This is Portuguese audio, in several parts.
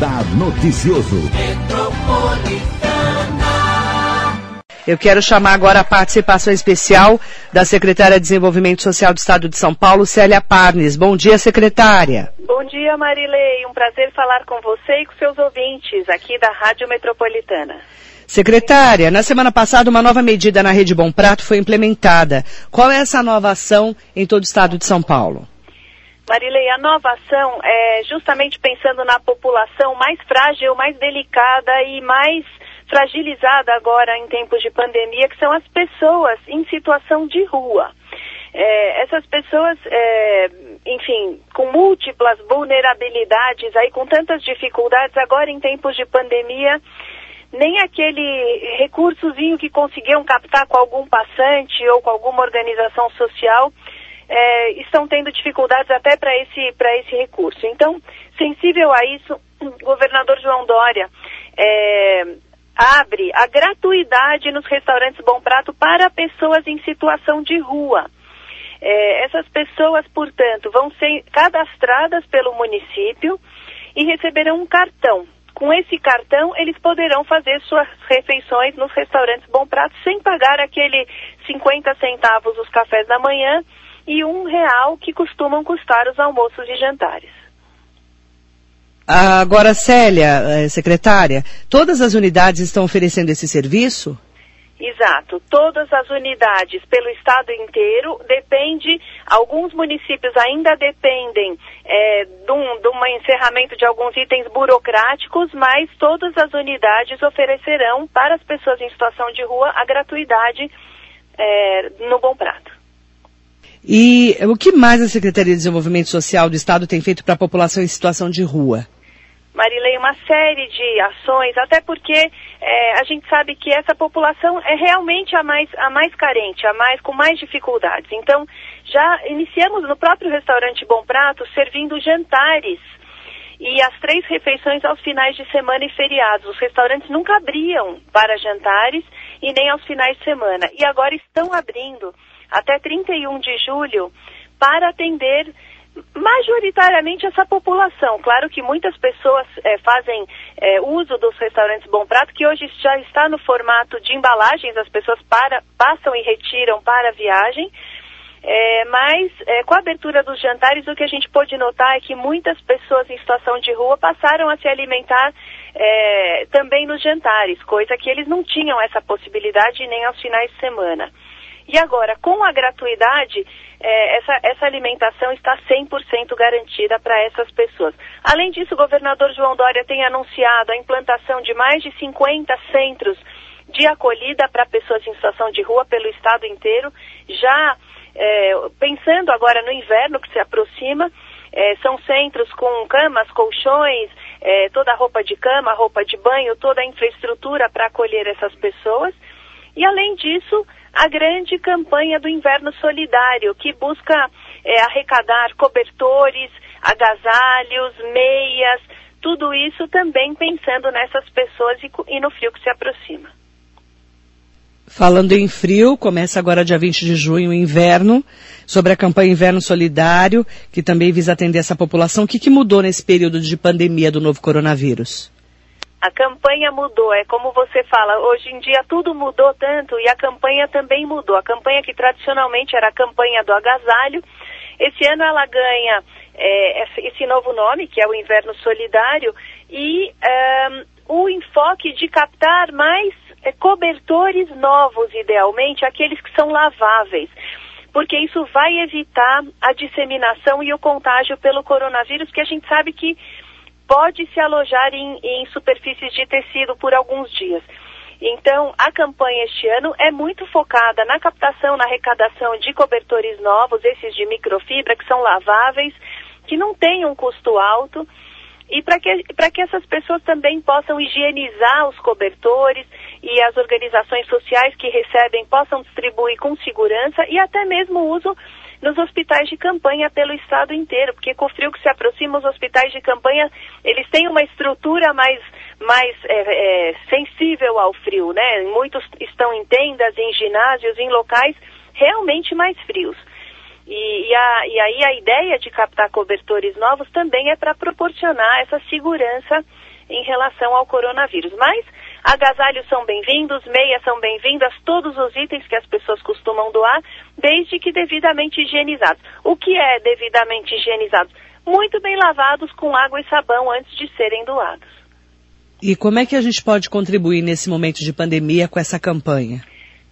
Radar Noticioso. Eu quero chamar agora a participação especial da secretária de Desenvolvimento Social do Estado de São Paulo, Célia Parnes. Bom dia, secretária. Bom dia, Marilei. Um prazer falar com você e com seus ouvintes aqui da Rádio Metropolitana. Secretária, na semana passada uma nova medida na Rede Bom Prato foi implementada. Qual é essa nova ação em todo o estado de São Paulo? Marilei, a nova ação é justamente pensando na população mais frágil, mais delicada e mais fragilizada agora em tempos de pandemia, que são as pessoas em situação de rua. É, essas pessoas, é, enfim, com múltiplas vulnerabilidades, aí com tantas dificuldades, agora em tempos de pandemia, nem aquele recursozinho que conseguiam captar com algum passante ou com alguma organização social é, estão tendo dificuldades até para esse, esse recurso. Então, sensível a isso, o governador João Dória é, abre a gratuidade nos restaurantes Bom Prato para pessoas em situação de rua. É, essas pessoas, portanto, vão ser cadastradas pelo município e receberão um cartão. Com esse cartão, eles poderão fazer suas refeições nos restaurantes Bom Prato sem pagar aquele 50 centavos os cafés da manhã e um real que costumam custar os almoços e jantares. Agora, Célia, eh, secretária, todas as unidades estão oferecendo esse serviço? Exato. Todas as unidades pelo estado inteiro depende, alguns municípios ainda dependem é, de, um, de um encerramento de alguns itens burocráticos, mas todas as unidades oferecerão para as pessoas em situação de rua a gratuidade é, no Bom Prato. E o que mais a Secretaria de Desenvolvimento Social do Estado tem feito para a população em situação de rua? Marilei, uma série de ações, até porque é, a gente sabe que essa população é realmente a mais, a mais carente, a mais com mais dificuldades. Então, já iniciamos no próprio restaurante Bom Prato servindo jantares e as três refeições aos finais de semana e feriados. Os restaurantes nunca abriam para jantares e nem aos finais de semana. E agora estão abrindo até 31 de julho para atender majoritariamente essa população. Claro que muitas pessoas é, fazem é, uso dos restaurantes Bom Prato, que hoje já está no formato de embalagens, as pessoas para, passam e retiram para a viagem. É, mas com a abertura dos jantares, o que a gente pôde notar é que muitas pessoas em situação de rua passaram a se alimentar também nos jantares, coisa que eles não tinham essa possibilidade nem aos finais de semana. E agora, com a gratuidade, é, essa, essa alimentação está 100% garantida para essas pessoas. Além disso, o governador João Dória tem anunciado a implantação de mais de 50 centros de acolhida para pessoas em situação de rua pelo estado inteiro, já é, pensando agora no inverno que se aproxima, é, são centros com camas, colchões, é, toda a roupa de cama, roupa de banho, toda a infraestrutura para acolher essas pessoas. E além disso, a grande campanha do Inverno Solidário, que busca é, arrecadar cobertores, agasalhos, meias, tudo isso também pensando nessas pessoas e, e no frio que se aproxima. Falando em frio, começa agora dia 20 de junho o inverno, sobre a campanha Inverno Solidário, que também visa atender essa população. O que, que mudou nesse período de pandemia do novo coronavírus? A campanha mudou, é como você fala, hoje em dia tudo mudou tanto e a campanha também mudou. A campanha que tradicionalmente era a campanha do agasalho, esse ano ela ganha é, esse novo nome, que é o Inverno Solidário, e o enfoque de captar mais é, cobertores novos, idealmente, aqueles que são laváveis porque isso vai evitar a disseminação e o contágio pelo coronavírus, que a gente sabe que pode se alojar em, em superfícies de tecido por alguns dias. Então, a campanha este ano é muito focada na captação, na arrecadação de cobertores novos, esses de microfibra, que são laváveis, que não têm um custo alto, e para que, que essas pessoas também possam higienizar os cobertores e as organizações sociais que recebem possam distribuir com segurança e até mesmo o uso nos hospitais de campanha pelo estado inteiro, porque com frio que se aproxima, os hospitais de campanha, eles têm uma estrutura mais, mais é, é, sensível ao frio, né? Muitos estão em tendas, em ginásios, em locais realmente mais frios. E, e, a, e aí a ideia de captar cobertores novos também é para proporcionar essa segurança em relação ao coronavírus. Mas agasalhos são bem-vindos, meias são bem-vindas, todos os itens que as pessoas costumam doar, desde que devidamente higienizados. O que é devidamente higienizados? Muito bem lavados com água e sabão antes de serem doados. E como é que a gente pode contribuir nesse momento de pandemia com essa campanha?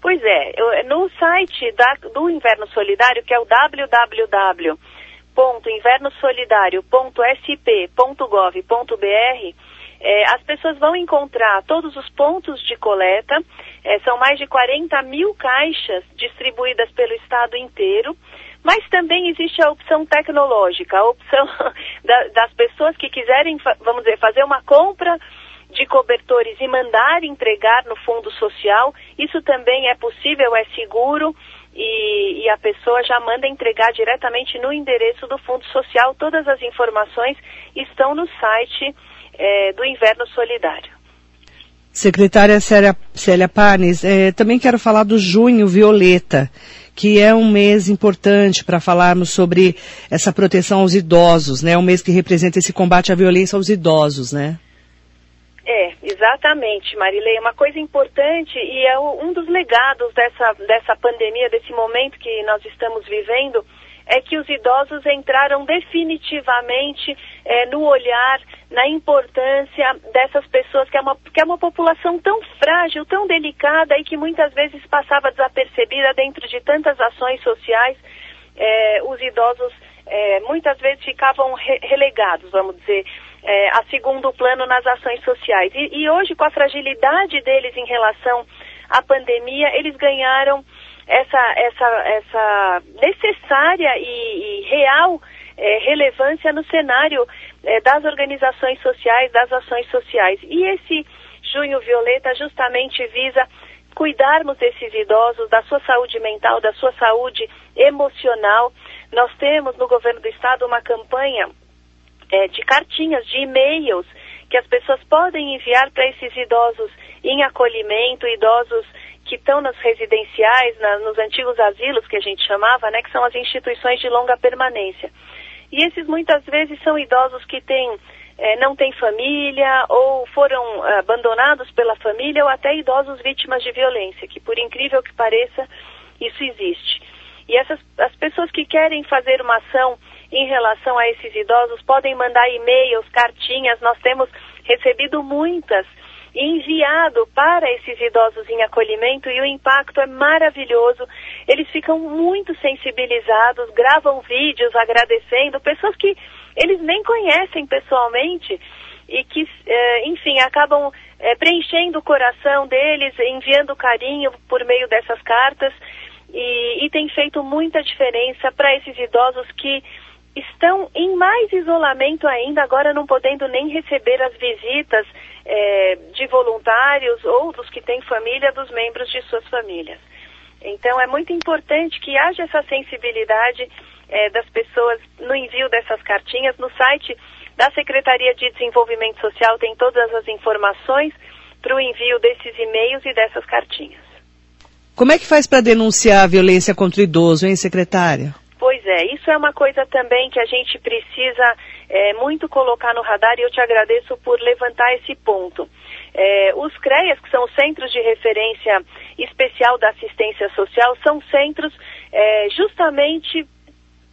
Pois é, eu, no site da, do Inverno Solidário, que é o www.invernosolidario.sp.gov.br, é, as pessoas vão encontrar todos os pontos de coleta, é, são mais de 40 mil caixas distribuídas pelo estado inteiro, mas também existe a opção tecnológica, a opção da, das pessoas que quiserem, vamos dizer, fazer uma compra de cobertores e mandar entregar no fundo social. Isso também é possível, é seguro e, e, a pessoa já manda entregar diretamente no endereço do fundo social. Todas as informações estão no site é, do Inverno Solidário. Secretária Célia, Célia Panes, é, também quero falar do Junho Violeta, que é um mês importante para falarmos sobre essa proteção aos idosos, né? Um mês que representa esse combate à violência aos idosos, né? É, exatamente, Marilei. Uma coisa importante e é um dos legados dessa, dessa pandemia, desse momento que nós estamos vivendo, é que os idosos entraram definitivamente é, no olhar, na importância dessas pessoas, que é, uma, que é uma população tão frágil, tão delicada e que muitas vezes passava desapercebida dentro de tantas ações sociais. É, os idosos é, muitas vezes ficavam re relegados, vamos dizer, é, a segundo plano nas ações sociais. E, e hoje, com a fragilidade deles em relação à pandemia, eles ganharam essa, essa, essa necessária e, e real é, relevância no cenário é, das organizações sociais, das ações sociais. E esse Junho Violeta justamente visa cuidarmos desses idosos, da sua saúde mental, da sua saúde emocional. Nós temos no governo do estado uma campanha é, de cartinhas, de e-mails que as pessoas podem enviar para esses idosos em acolhimento, idosos que estão nas residenciais, na, nos antigos asilos que a gente chamava, né, que são as instituições de longa permanência. E esses muitas vezes são idosos que têm, é, não têm família ou foram é, abandonados pela família ou até idosos vítimas de violência, que por incrível que pareça, isso existe. E essas as pessoas que querem fazer uma ação em relação a esses idosos podem mandar e-mails, cartinhas, nós temos recebido muitas enviado para esses idosos em acolhimento e o impacto é maravilhoso. Eles ficam muito sensibilizados, gravam vídeos agradecendo, pessoas que eles nem conhecem pessoalmente e que, eh, enfim, acabam eh, preenchendo o coração deles, enviando carinho por meio dessas cartas e, e tem feito muita diferença para esses idosos que estão em mais isolamento ainda, agora não podendo nem receber as visitas é, de voluntários ou dos que têm família, dos membros de suas famílias. Então é muito importante que haja essa sensibilidade é, das pessoas no envio dessas cartinhas. No site da Secretaria de Desenvolvimento Social tem todas as informações para o envio desses e-mails e dessas cartinhas. Como é que faz para denunciar a violência contra o idoso, hein, secretária? Isso é uma coisa também que a gente precisa é, muito colocar no radar e eu te agradeço por levantar esse ponto. É, os CREAS, que são os Centros de Referência Especial da Assistência Social, são centros é, justamente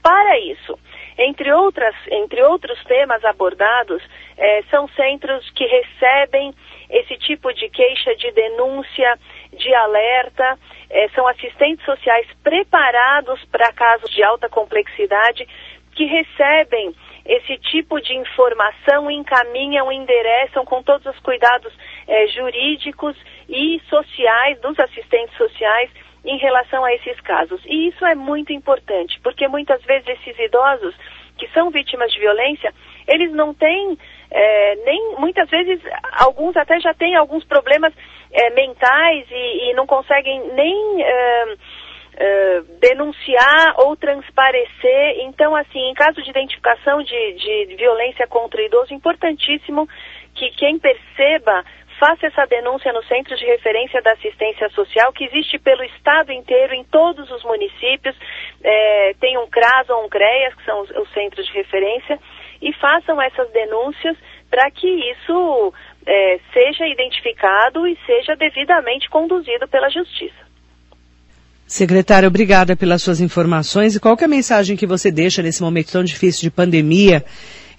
para isso. Entre, outras, entre outros temas abordados, é, são centros que recebem esse tipo de queixa, de denúncia, de alerta, é, são assistentes sociais preparados para casos de alta complexidade que recebem esse tipo de informação, encaminham, endereçam com todos os cuidados é, jurídicos e sociais dos assistentes sociais em relação a esses casos. E isso é muito importante, porque muitas vezes esses idosos que são vítimas de violência, eles não têm é, nem muitas vezes alguns até já têm alguns problemas é, mentais e, e, não conseguem nem é, é, denunciar ou transparecer. Então, assim, em caso de identificação de, de violência contra o idoso, importantíssimo que quem perceba faça essa denúncia no Centro de Referência da Assistência Social, que existe pelo estado inteiro, em todos os municípios. É, tem um CRAS ou um CREAS, que são os, os centros de referência, e façam essas denúncias para que isso é, seja identificado e seja devidamente conduzido pela Justiça. Secretária, obrigada pelas suas informações. E qual é a mensagem que você deixa nesse momento tão difícil de pandemia,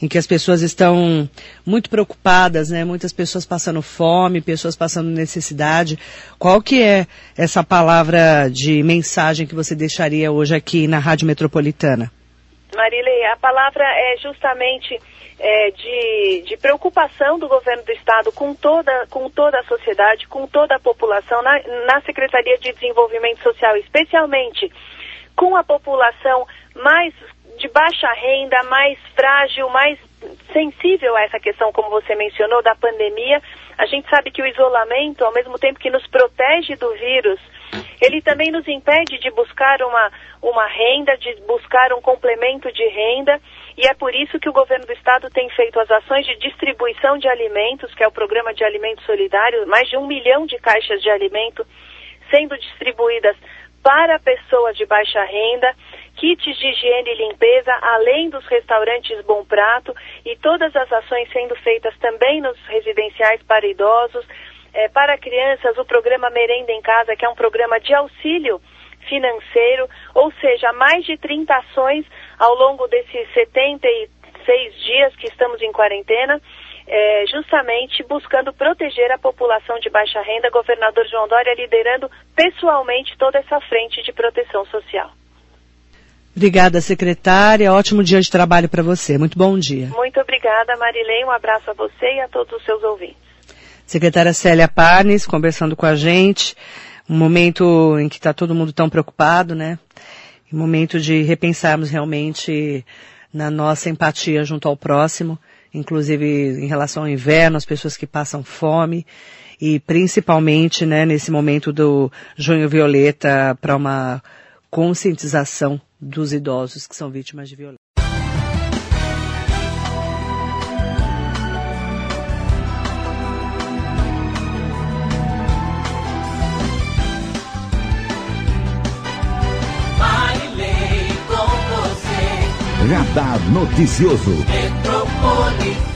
em que as pessoas estão muito preocupadas, né? Muitas pessoas passando fome, pessoas passando necessidade. Qual que é essa palavra de mensagem que você deixaria hoje aqui na Rádio Metropolitana? Marilei, a palavra é justamente é, de, de, preocupação do governo do estado com toda, com toda a sociedade, com toda a população, na, na Secretaria de Desenvolvimento Social, especialmente com a população mais de baixa renda, mais frágil, mais sensível a essa questão, como você mencionou, da pandemia. A gente sabe que o isolamento, ao mesmo tempo que nos protege do vírus, ele também nos impede de buscar uma, uma renda, de buscar um complemento de renda. E é por isso que o governo do estado tem feito as ações de distribuição de alimentos, que é o programa de alimento solidário, mais de um milhão de caixas de alimento sendo distribuídas para pessoas de baixa renda, kits de higiene e limpeza, além dos restaurantes Bom Prato e todas as ações sendo feitas também nos residenciais para idosos, é, para crianças, o programa Merenda em Casa, que é um programa de auxílio financeiro, ou seja, mais de 30 ações ao longo desses 76 dias que estamos em quarentena, é, justamente buscando proteger a população de baixa renda, governador João Dória liderando pessoalmente toda essa frente de proteção social. Obrigada, secretária. Ótimo dia de trabalho para você. Muito bom dia. Muito obrigada, Marilei. Um abraço a você e a todos os seus ouvintes. Secretária Célia Parnes, conversando com a gente. Um momento em que está todo mundo tão preocupado, né? Um momento de repensarmos realmente na nossa empatia junto ao próximo, inclusive em relação ao inverno, as pessoas que passam fome e principalmente, né, nesse momento do Junho Violeta para uma conscientização dos idosos que são vítimas de violência. Radar Noticioso.